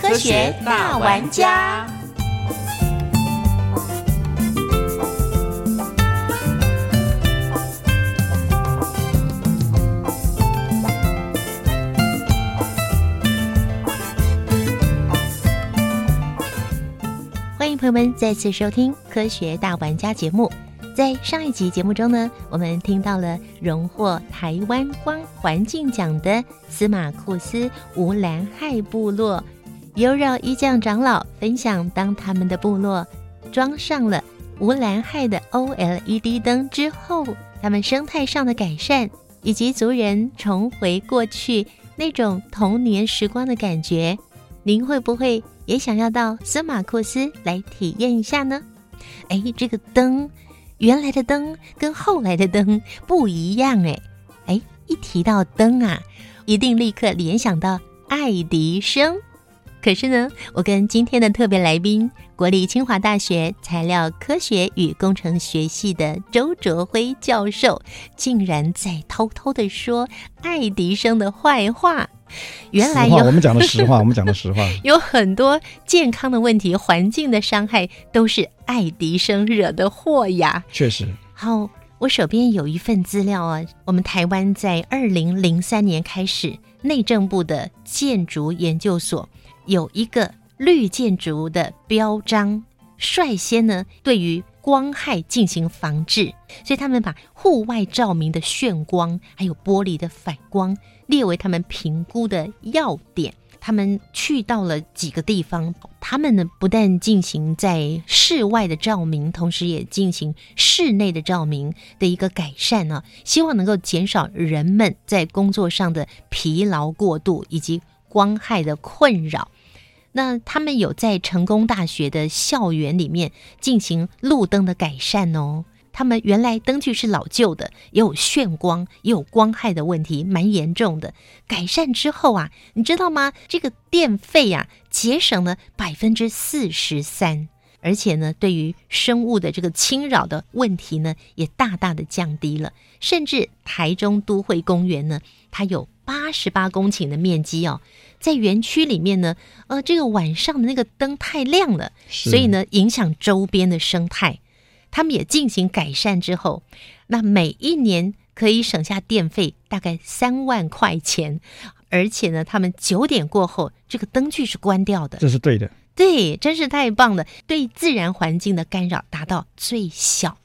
科学大玩家，欢迎朋友们再次收听《科学大玩家》节目。在上一集节目中呢，我们听到了荣获台湾光环境奖的司马库斯无兰害部落，由绕一将长老分享，当他们的部落装上了无兰害的 OLED 灯之后，他们生态上的改善，以及族人重回过去那种童年时光的感觉，您会不会也想要到司马库斯来体验一下呢？哎，这个灯。原来的灯跟后来的灯不一样哎哎，一提到灯啊，一定立刻联想到爱迪生。可是呢，我跟今天的特别来宾，国立清华大学材料科学与工程学系的周卓辉教授，竟然在偷偷的说爱迪生的坏话。原来有我们讲的实话，我们讲的实话，有很多健康的问题、环境的伤害，都是爱迪生惹的祸呀。确实。好，我手边有一份资料啊，我们台湾在二零零三年开始，内政部的建筑研究所有一个绿建筑的标章，率先呢对于光害进行防治，所以他们把户外照明的眩光，还有玻璃的反光。列为他们评估的要点。他们去到了几个地方，他们呢不但进行在室外的照明，同时也进行室内的照明的一个改善呢，希望能够减少人们在工作上的疲劳过度以及光害的困扰。那他们有在成功大学的校园里面进行路灯的改善哦。他们原来灯具是老旧的，也有眩光，也有光害的问题，蛮严重的。改善之后啊，你知道吗？这个电费呀，节省了百分之四十三，而且呢，对于生物的这个侵扰的问题呢，也大大的降低了。甚至台中都会公园呢，它有八十八公顷的面积哦，在园区里面呢，呃，这个晚上的那个灯太亮了，所以呢，影响周边的生态。他们也进行改善之后，那每一年可以省下电费大概三万块钱，而且呢，他们九点过后这个灯具是关掉的，这是对的，对，真是太棒了，对自然环境的干扰达到最小。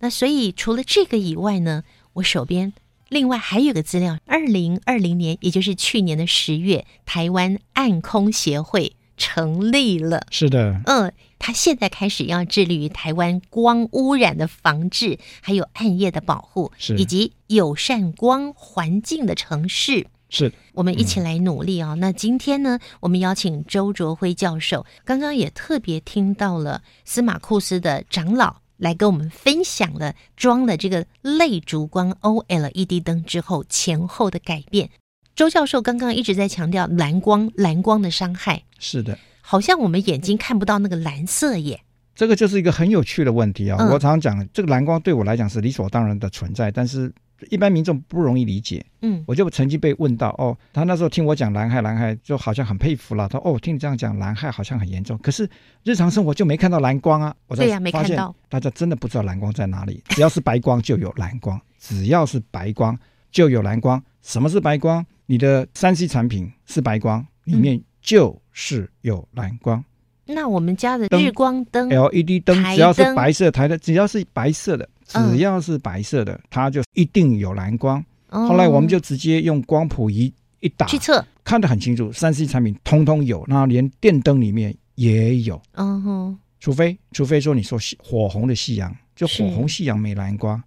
那所以除了这个以外呢，我手边另外还有个资料，二零二零年，也就是去年的十月，台湾暗空协会成立了，是的，嗯。他现在开始要致力于台湾光污染的防治，还有暗夜的保护，以及友善光环境的城市。是我们一起来努力啊！那今天呢，我们邀请周卓辉教授，刚刚也特别听到了司马库斯的长老来跟我们分享了装了这个类烛光 OLED 灯之后前后的改变。周教授刚刚一直在强调蓝光，蓝光的伤害。是的。好像我们眼睛看不到那个蓝色耶，这个就是一个很有趣的问题啊！我常常讲，这个蓝光对我来讲是理所当然的存在，但是一般民众不容易理解。嗯，我就曾经被问到，哦，他那时候听我讲蓝害，蓝害就好像很佩服了。他哦，听你这样讲，蓝害好像很严重，可是日常生活就没看到蓝光啊！我对呀，没看到。大家真的不知道蓝光在哪里，只要是白光就有蓝光，只要是白光就有蓝光。什么是白光？你的三 C 产品是白光，里面。就是有蓝光，那我们家的日光灯、LED 灯，只要是白色台的，只要是白色的，只要是白色的，它就一定有蓝光。后来我们就直接用光谱仪一打去测，看得很清楚，三 C 产品通通有，那连电灯里面也有。嗯哼，除非除非说你说火红的夕阳，就火红夕阳没蓝光，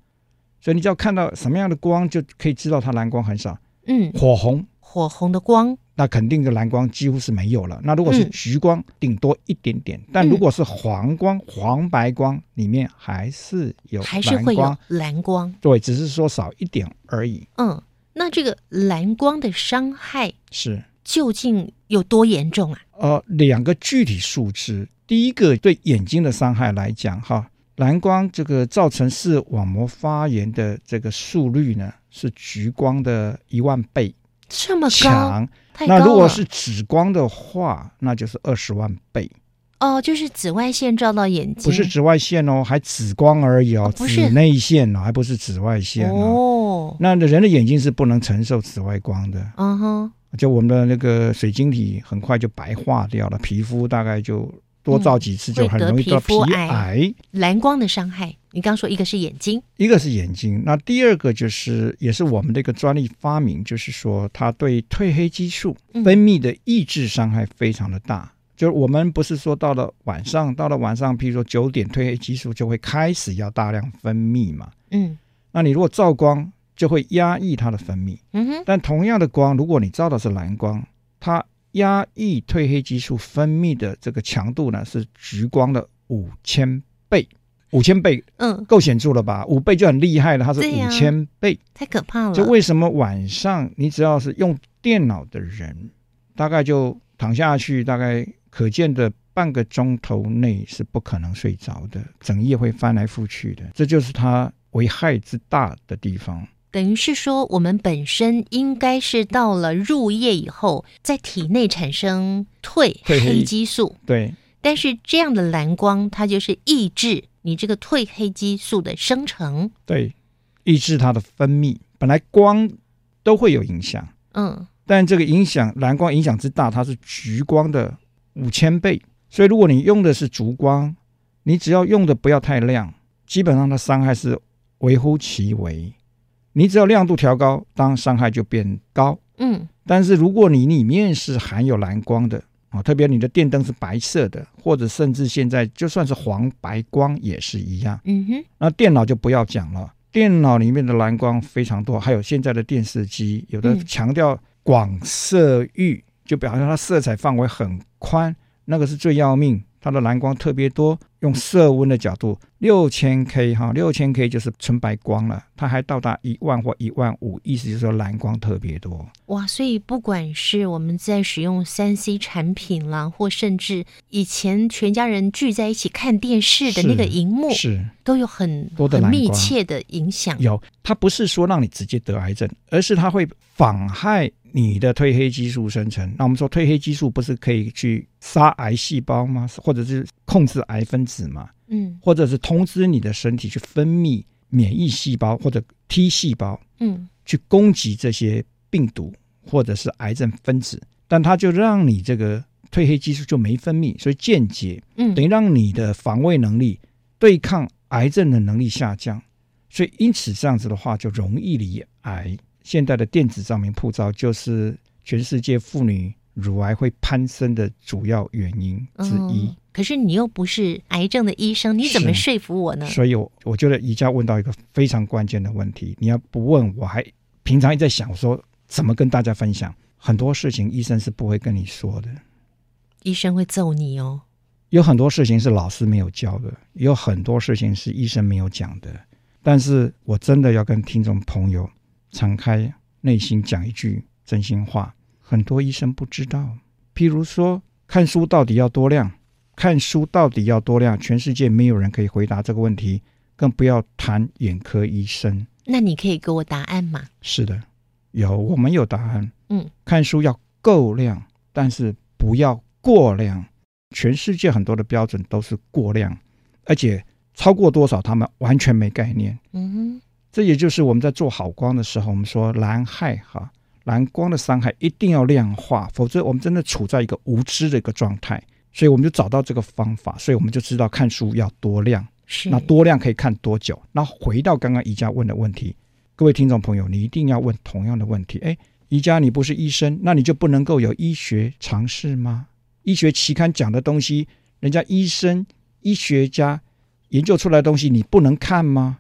所以你只要看到什么样的光，就可以知道它蓝光很少。嗯，火红。火红的光那肯定的蓝光几乎是没有了。那如果是橘光，顶多一点点。但如果是黄光、黄白光，里面还是有还是会有蓝光。对，只是说少一点而已。嗯，那这个蓝光的伤害是究竟有多严重啊？呃，两个具体数值。第一个对眼睛的伤害来讲，哈，蓝光这个造成视网膜发炎的这个速率呢，是橘光的一万倍，这么强。那如果是紫光的话，那就是二十万倍。哦，就是紫外线照到眼睛，不是紫外线哦，还紫光而已哦，紫内线哦，还不是紫外线哦。那人的眼睛是不能承受紫外光的。嗯哼，就我们的那个水晶体很快就白化掉了，皮肤大概就。多照几次就很容易得皮癌。蓝光的伤害，你刚说一个是眼睛，一个是眼睛，那第二个就是也是我们的一个专利发明，就是说它对褪黑激素分泌的抑制伤害非常的大。就是我们不是说到了晚上，到了晚上，譬如说九点，褪黑激素就会开始要大量分泌嘛。嗯，那你如果照光，就会压抑它的分泌。嗯哼，但同样的光，如果你照的是蓝光，它压抑褪黑激素分泌的这个强度呢，是橘光的五千倍，五千倍，嗯，够显著了吧？五倍就很厉害了，它是五千倍，太可怕了。就为什么晚上你只要是用电脑的人，大概就躺下去，大概可见的半个钟头内是不可能睡着的，整夜会翻来覆去的，这就是它危害之大的地方。等于是说，我们本身应该是到了入夜以后，在体内产生褪黑激素。对。但是这样的蓝光，它就是抑制你这个褪黑激素的生成。对，抑制它的分泌。本来光都会有影响，嗯，但这个影响蓝光影响之大，它是橘光的五千倍。所以如果你用的是烛光，你只要用的不要太亮，基本上它伤害是微乎其微。你只要亮度调高，当伤害就变高。嗯，但是如果你里面是含有蓝光的啊，特别你的电灯是白色的，或者甚至现在就算是黄白光也是一样。嗯哼，那电脑就不要讲了，电脑里面的蓝光非常多，还有现在的电视机，有的强调广色域，就表示它色彩范围很宽，那个是最要命。它的蓝光特别多，用色温的角度，六千 K 哈，六千 K 就是纯白光了，它还到达一万或一万五，意思就是说蓝光特别多。哇，所以不管是我们在使用三 C 产品啦，或甚至以前全家人聚在一起看电视的那个荧幕，是都有很多的密切的影响。有，它不是说让你直接得癌症，而是它会妨害。你的褪黑激素生成，那我们说褪黑激素不是可以去杀癌细胞吗？或者是控制癌分子吗？嗯，或者是通知你的身体去分泌免疫细胞或者 T 细胞，嗯，去攻击这些病毒或者是癌症分子，但它就让你这个褪黑激素就没分泌，所以间接，嗯，等于让你的防卫能力、对抗癌症的能力下降，所以因此这样子的话就容易离癌。现代的电子照明铺照就是全世界妇女乳癌会攀升的主要原因之一。可是你又不是癌症的医生，你怎么说服我呢？所以，我我觉得宜家问到一个非常关键的问题。你要不问，我还平常一直在想，说怎么跟大家分享很多事情，医生是不会跟你说的。医生会揍你哦。有很多事情是老师没有教的，有很多事情是医生没有讲的。但是我真的要跟听众朋友。敞开内心讲一句真心话，很多医生不知道。譬如说，看书到底要多亮？看书到底要多亮？全世界没有人可以回答这个问题，更不要谈眼科医生。那你可以给我答案吗？是的，有，我们有答案。嗯，看书要够亮，但是不要过量。全世界很多的标准都是过量，而且超过多少，他们完全没概念。嗯哼。这也就是我们在做好光的时候，我们说蓝害哈，蓝光的伤害一定要量化，否则我们真的处在一个无知的一个状态。所以我们就找到这个方法，所以我们就知道看书要多量，是那多量可以看多久。那回到刚刚宜家问的问题，各位听众朋友，你一定要问同样的问题。哎，宜家你不是医生，那你就不能够有医学常识吗？医学期刊讲的东西，人家医生、医学家研究出来的东西，你不能看吗？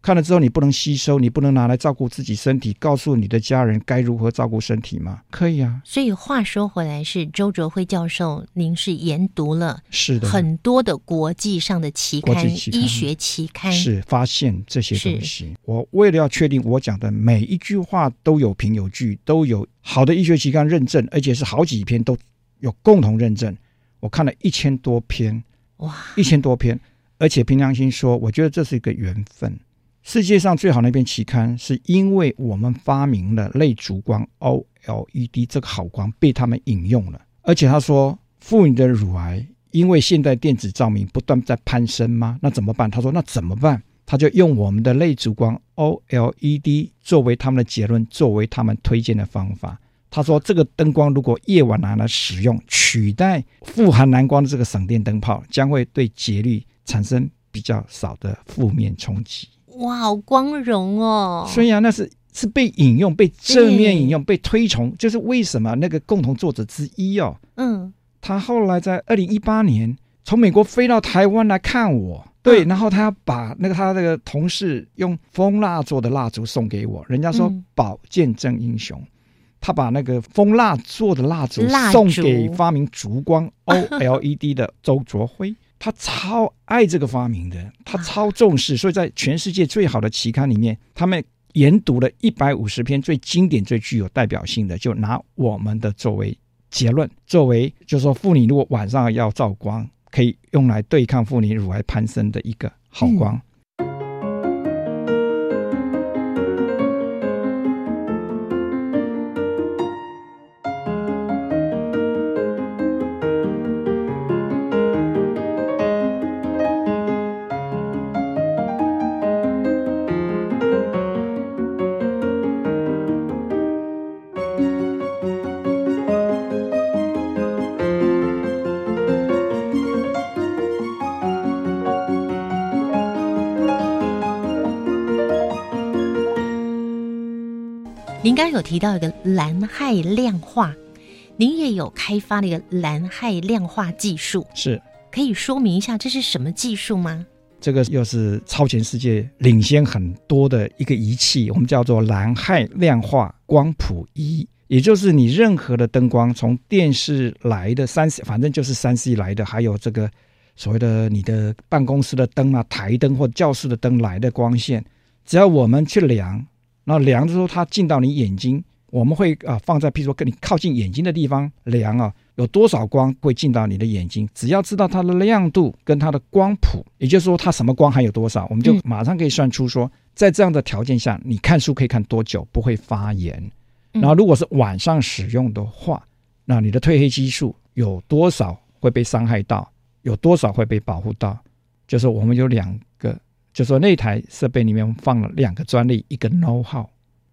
看了之后，你不能吸收，你不能拿来照顾自己身体，告诉你的家人该如何照顾身体吗？可以啊。所以话说回来，是周卓辉教授，您是研读了是的很多的国际上的期刊、医学期刊，是发现这些东西。我为了要确定我讲的每一句话都有凭有据，都有好的医学期刊认证，而且是好几篇都有共同认证。我看了一千多篇，哇，一千多篇，而且凭良心说，我觉得这是一个缘分。世界上最好那篇期刊，是因为我们发明了类烛光 OLED 这个好光被他们引用了，而且他说妇女的乳癌因为现代电子照明不断在攀升吗？那怎么办？他说那怎么办？他就用我们的类烛光 OLED 作为他们的结论，作为他们推荐的方法。他说这个灯光如果夜晚拿来使用，取代富含蓝光的这个省电灯泡，将会对节律产生比较少的负面冲击。哇，好光荣哦！所以啊，那是是被引用、被正面引用、被推崇，就是为什么那个共同作者之一哦，嗯，他后来在二零一八年从美国飞到台湾来看我，对，然后他要把那个他那个同事用蜂蜡做的蜡烛送给我，人家说宝剑正英雄，他把那个蜂蜡做的蜡烛送给发明烛光 OLED 的周卓辉。他超爱这个发明的，他超重视，所以在全世界最好的期刊里面，他们研读了一百五十篇最经典、最具有代表性的，就拿我们的作为结论，作为就是说，妇女如果晚上要照光，可以用来对抗妇女乳癌攀升的一个好光。刚刚有提到一个蓝氦量化，您也有开发了一个蓝氦量化技术，是可以说明一下这是什么技术吗？这个又是超前世界领先很多的一个仪器，我们叫做蓝氦量化光谱仪，也就是你任何的灯光，从电视来的三 C，反正就是三 C 来的，还有这个所谓的你的办公室的灯啊、台灯或教室的灯来的光线，只要我们去量。那量的时候，它进到你眼睛，我们会啊放在，譬如说跟你靠近眼睛的地方量啊，有多少光会进到你的眼睛？只要知道它的亮度跟它的光谱，也就是说它什么光含有多少，我们就马上可以算出说，在这样的条件下，你看书可以看多久不会发炎。然后如果是晚上使用的话，那你的褪黑激素有多少会被伤害到？有多少会被保护到？就是我们有两个。就说那台设备里面放了两个专利，一个 know how，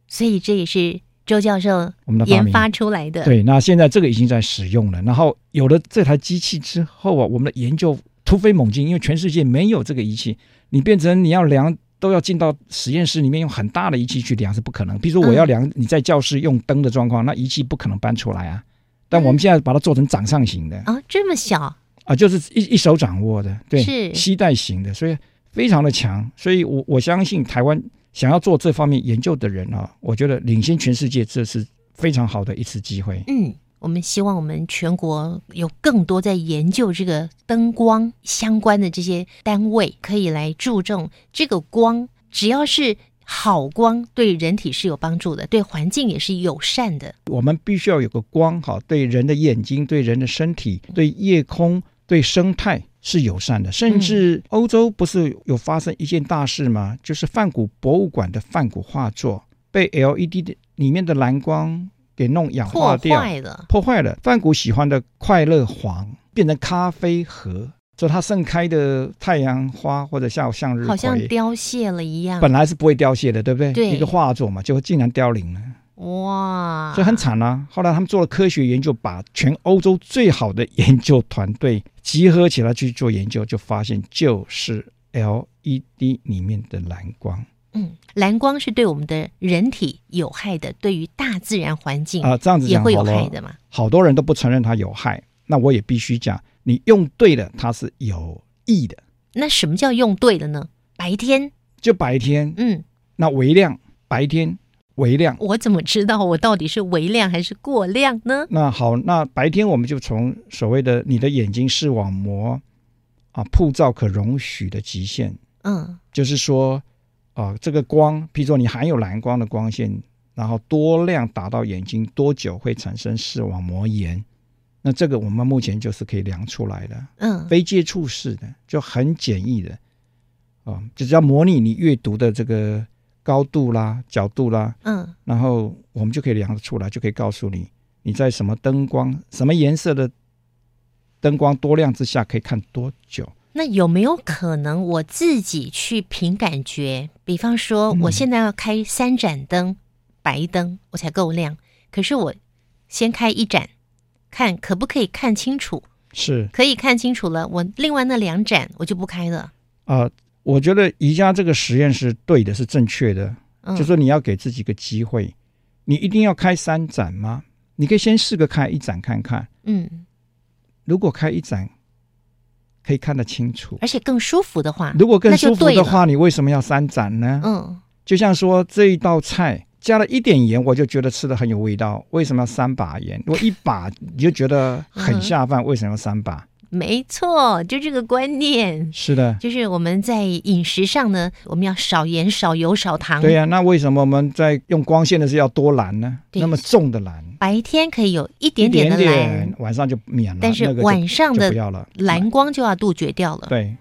所以这也是周教授我们的研发出来的。对，那现在这个已经在使用了。然后有了这台机器之后啊，我们的研究突飞猛进，因为全世界没有这个仪器，你变成你要量都要进到实验室里面用很大的仪器去量是不可能。比如说我要量你在教室用灯的状况，那仪器不可能搬出来啊。但我们现在把它做成掌上型的啊，这么小啊，就是一一手掌握的，对，是携带型的，所以。非常的强，所以我我相信台湾想要做这方面研究的人啊，我觉得领先全世界，这是非常好的一次机会。嗯，我们希望我们全国有更多在研究这个灯光相关的这些单位，可以来注重这个光，只要是好光，对人体是有帮助的，对环境也是友善的。我们必须要有个光，哈，对人的眼睛、对人的身体、对夜空、对生态。是友善的，甚至欧洲不是有发生一件大事吗？就是梵谷博物馆的梵谷画作被 LED 的里面的蓝光给弄氧化掉，破坏了。破坏了。梵谷喜欢的快乐黄变成咖啡盒，就它盛开的太阳花或者像向日好像凋谢了一样。本来是不会凋谢的，对不对？对。一个画作嘛，就竟然凋零了。哇，所以很惨啊！后来他们做了科学研究，把全欧洲最好的研究团队集合起来去做研究，就发现就是 LED 里面的蓝光。嗯，蓝光是对我们的人体有害的，对于大自然环境啊，这样子也会有害的嘛。好多人都不承认它有害，那我也必须讲，你用对了，它是有益的。那什么叫用对了呢？白天。就白天，嗯，那微量，白天微量。我怎么知道我到底是微量还是过量呢？那好，那白天我们就从所谓的你的眼睛视网膜啊，曝照可容许的极限，嗯，就是说啊，这个光，譬如说你含有蓝光的光线。然后多量打到眼睛多久会产生视网膜炎？那这个我们目前就是可以量出来的，嗯，非接触式的就很简易的，啊，就只要模拟你阅读的这个高度啦、角度啦，嗯，然后我们就可以量得出来，就可以告诉你你在什么灯光、什么颜色的灯光多亮之下可以看多久。那有没有可能我自己去凭感觉？比方说，我现在要开三盏灯。白灯我才够亮，可是我先开一盏，看可不可以看清楚？是可以看清楚了，我另外那两盏我就不开了。啊，我觉得宜家这个实验是对的，是正确的。就说你要给自己一个机会，你一定要开三盏吗？你可以先试个开一盏看看。嗯，如果开一盏可以看得清楚，而且更舒服的话，如果更舒服的话，你为什么要三盏呢？嗯，就像说这一道菜。加了一点盐，我就觉得吃的很有味道。为什么要三把盐？如果一把你就觉得很下饭，为什么要三把？没错，就这个观念。是的，就是我们在饮食上呢，我们要少盐、少油、少糖。对呀，那为什么我们在用光线的时候要多蓝呢？那么重的蓝，白天可以有一点点的蓝，晚上就免了。但是晚上的蓝光就要杜绝掉了。对。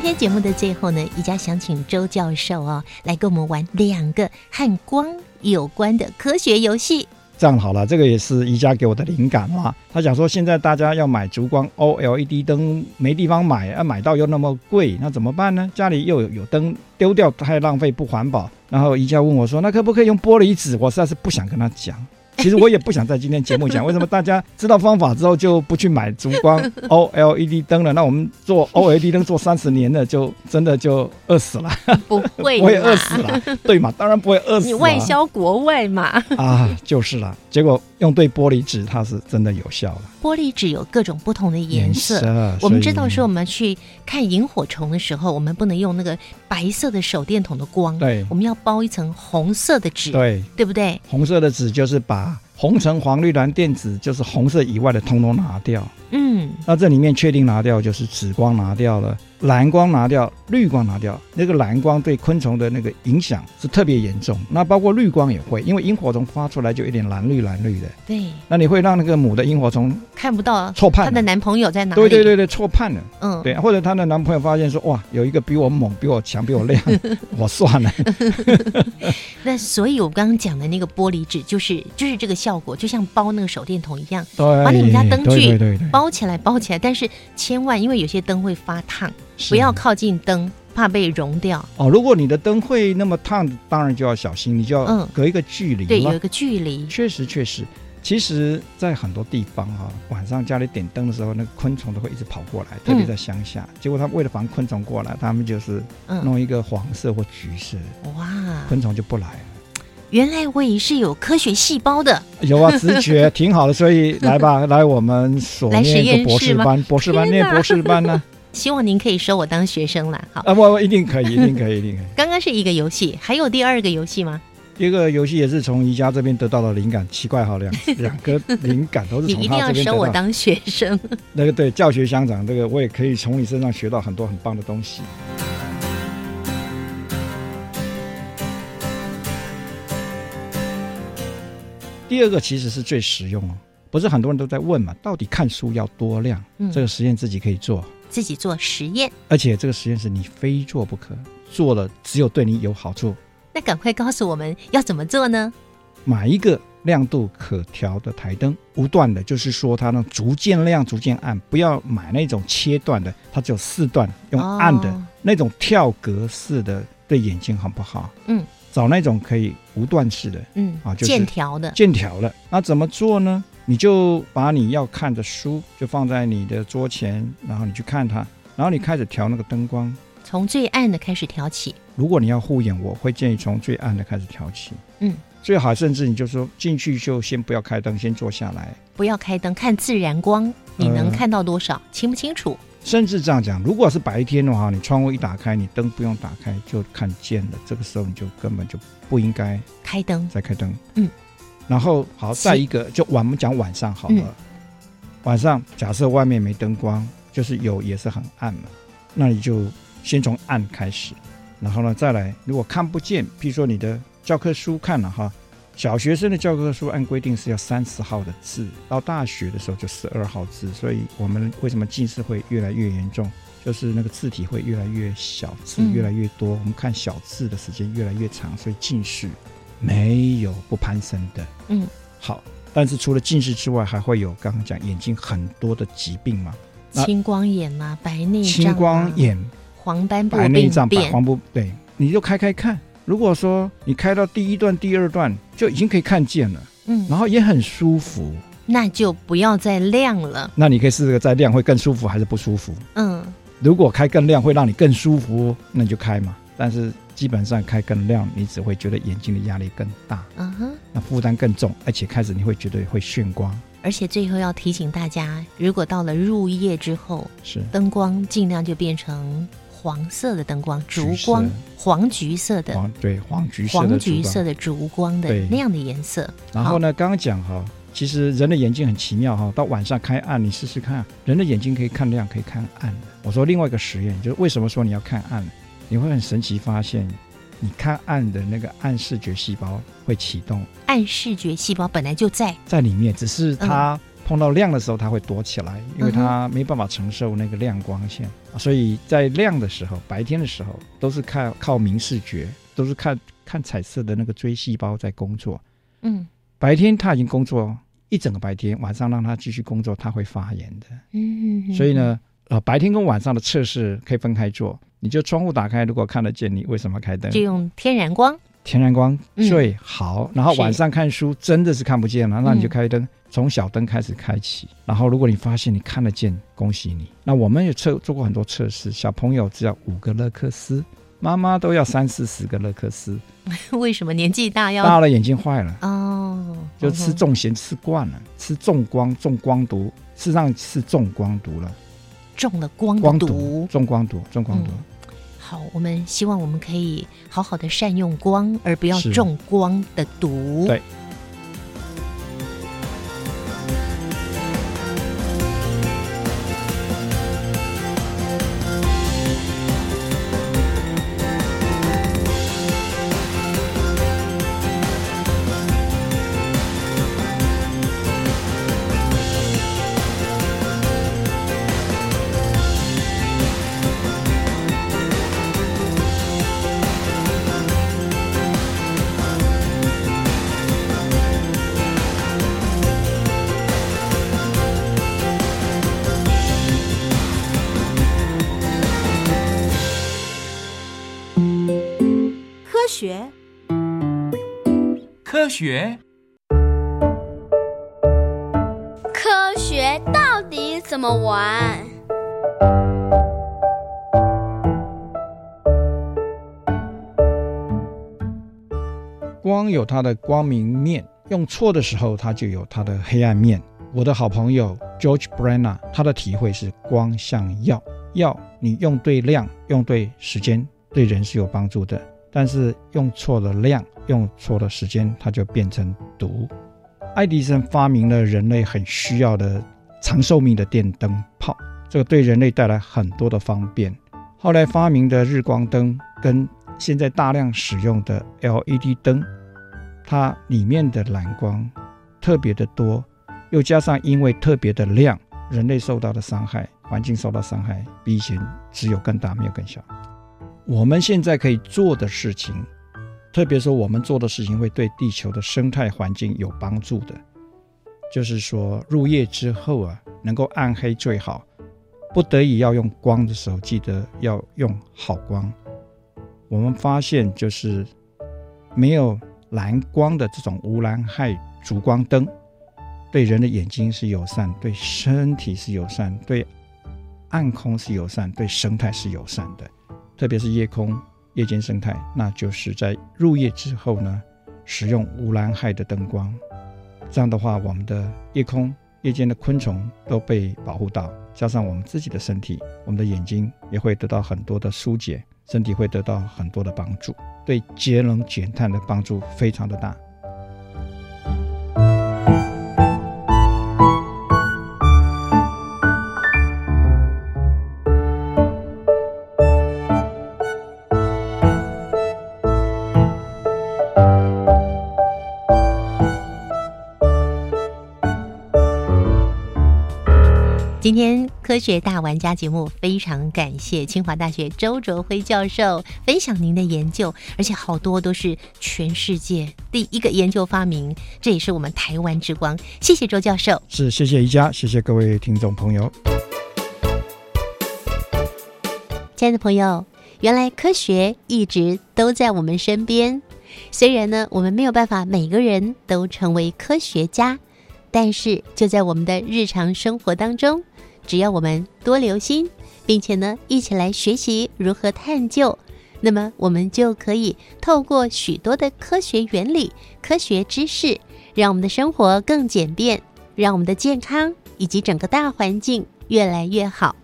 今天节目的最后呢，宜家想请周教授哦来跟我们玩两个和光有关的科学游戏。这样好了，这个也是宜家给我的灵感嘛。他想说，现在大家要买烛光 OLED 灯，没地方买，啊，买到又那么贵，那怎么办呢？家里又有有灯，丢掉太浪费，不环保。然后宜家问我说，那可不可以用玻璃纸？我实在是不想跟他讲。其实我也不想在今天节目讲为什么大家知道方法之后就不去买烛光 OLED 灯了。那我们做 OLED 灯做三十年了，就真的就饿死了？不会，我也饿死了，对嘛？当然不会饿死。你外销国外嘛？啊，就是了。结果用对玻璃纸，它是真的有效了。玻璃纸有各种不同的颜色。我们知道说，我们去看萤火虫的时候，我们不能用那个白色的手电筒的光，对，我们要包一层红色的纸，对，对不对？红色的纸就是把红橙黄绿蓝靛紫，就是红色以外的，通通拿掉。嗯，那这里面确定拿掉，就是紫光拿掉了。蓝光拿掉，绿光拿掉，那个蓝光对昆虫的那个影响是特别严重。那包括绿光也会，因为萤火虫发出来就有点蓝绿蓝绿的。对，那你会让那个母的萤火虫看不到错判她的男朋友在哪里？对对对对，错判了。嗯，对，或者她的男朋友发现说，哇，有一个比我猛、比我强、比我亮，我算了。那所以，我刚刚讲的那个玻璃纸，就是就是这个效果，就像包那个手电筒一样，把你们家灯具包起来，包起来。但是千万，因为有些灯会发烫。不要靠近灯，怕被融掉。哦，如果你的灯会那么烫，当然就要小心，你就要隔一个距离。对，有一个距离。确实，确实，其实，在很多地方哈，晚上家里点灯的时候，那个昆虫都会一直跑过来，特别在乡下。结果他为了防昆虫过来，他们就是弄一个黄色或橘色。哇，昆虫就不来了。原来我也是有科学细胞的。有啊，直觉 挺好的，所以来吧，来我们所念一个博士班，博士班念博士班呢。希望您可以收我当学生了，好啊，不不一定可以，一定可以，一定可以。刚刚是一个游戏，还有第二个游戏吗？第二个游戏也是从宜家这边得到的灵感，奇怪哈，两 两个灵感都是从他这边你一定要收我当学生。那个对，教学相长，这个我也可以从你身上学到很多很棒的东西。第二个其实是最实用哦。不是很多人都在问嘛？到底看书要多亮？这个实验自己可以做，自己做实验，而且这个实验是你非做不可，做了只有对你有好处。那赶快告诉我们要怎么做呢？买一个亮度可调的台灯，无段的，就是说它呢逐渐亮、逐渐暗，不要买那种切断的，它只有四段，用暗的那种跳格式的，对眼睛很不好？嗯，找那种可以无段式的，嗯啊，就是渐条的，渐条的。那怎么做呢？你就把你要看的书就放在你的桌前，然后你去看它，然后你开始调那个灯光，从最暗的开始调起。如果你要护眼，我会建议从最暗的开始调起。嗯，最好甚至你就说进去就先不要开灯，先坐下来，不要开灯，看自然光，你能看到多少，清不清楚？甚至这样讲，如果是白天的话，你窗户一打开，你灯不用打开就看见了，这个时候你就根本就不应该开灯，再开灯。嗯，然后好，再一个就晚我们讲晚上好了。晚上假设外面没灯光，就是有也是很暗嘛，那你就先从暗开始，然后呢再来，如果看不见，譬如说你的教科书看了哈。小学生的教科书按规定是要三十号的字，到大学的时候就十二号字，所以我们为什么近视会越来越严重？就是那个字体会越来越小，字越来越多，我们看小字的时间越来越长，所以近视没有不攀升的。嗯，好，但是除了近视之外，还会有刚刚讲眼睛很多的疾病嘛？青光眼嘛，白内障、青光眼、黄斑部白内障、白黄不，对，你就开开看。如果说你开到第一段、第二段就已经可以看见了，嗯，然后也很舒服，那就不要再亮了。那你可以试试再亮会更舒服还是不舒服？嗯，如果开更亮会让你更舒服，那你就开嘛。但是基本上开更亮，你只会觉得眼睛的压力更大，嗯哼，那负担更重，而且开始你会觉得会眩光。而且最后要提醒大家，如果到了入夜之后，是灯光尽量就变成。黄色的灯光，烛光，黄橘色的，黄对黄橘色黄橘色的烛光的那样的颜色。然后呢，刚刚讲哈，其实人的眼睛很奇妙哈，到晚上开暗，你试试看，人的眼睛可以看亮，可以看暗。我说另外一个实验，就是为什么说你要看暗，你会很神奇发现，你看暗的那个暗视觉细胞会启动。暗视觉细胞本来就在在里面，只是它。碰到亮的时候，它会躲起来，因为它没办法承受那个亮光线，所以在亮的时候，白天的时候都是靠靠明视觉，都是看看彩色的那个锥细胞在工作。嗯，白天它已经工作一整个白天，晚上让它继续工作，它会发炎的。嗯，所以呢，呃，白天跟晚上的测试可以分开做。你就窗户打开，如果看得见，你为什么开灯？就用天然光，天然光最好。然后晚上看书真的是看不见了，那你就开灯。从小灯开始开启，然后如果你发现你看得见，恭喜你。那我们也测做过很多测试，小朋友只要五个勒克斯，妈妈都要三四十个勒克斯。为什么年纪大要大了眼睛坏了？哦，就吃重咸吃惯了，吃重光重光毒，事实上是重光毒了，中了光光毒，中光毒，中光毒。好，我们希望我们可以好好的善用光，而不要中光的毒。对。学，科学科学到底怎么玩？光有它的光明面，用错的时候，它就有它的黑暗面。我的好朋友 George Brenner，他的体会是光像药，药你用对量，用对时间，对人是有帮助的。但是用错了量，用错了时间，它就变成毒。爱迪生发明了人类很需要的长寿命的电灯泡，这个对人类带来很多的方便。后来发明的日光灯跟现在大量使用的 LED 灯，它里面的蓝光特别的多，又加上因为特别的亮，人类受到的伤害，环境受到伤害，比以前只有更大，没有更小。我们现在可以做的事情，特别说我们做的事情会对地球的生态环境有帮助的，就是说入夜之后啊，能够暗黑最好。不得已要用光的时候，记得要用好光。我们发现就是没有蓝光的这种无蓝害烛光灯，对人的眼睛是友善，对身体是友善，对暗空是友善，对生态是友善的。特别是夜空夜间生态，那就是在入夜之后呢，使用无蓝害的灯光，这样的话，我们的夜空夜间的昆虫都被保护到，加上我们自己的身体，我们的眼睛也会得到很多的疏解，身体会得到很多的帮助，对节能减碳的帮助非常的大。学大玩家节目非常感谢清华大学周卓辉教授分享您的研究，而且好多都是全世界第一个研究发明，这也是我们台湾之光。谢谢周教授，是谢谢宜家，谢谢各位听众朋友。亲爱的朋友，原来科学一直都在我们身边，虽然呢我们没有办法每个人都成为科学家，但是就在我们的日常生活当中。只要我们多留心，并且呢，一起来学习如何探究，那么我们就可以透过许多的科学原理、科学知识，让我们的生活更简便，让我们的健康以及整个大环境越来越好。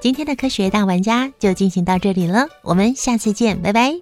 今天的科学大玩家就进行到这里了，我们下次见，拜拜。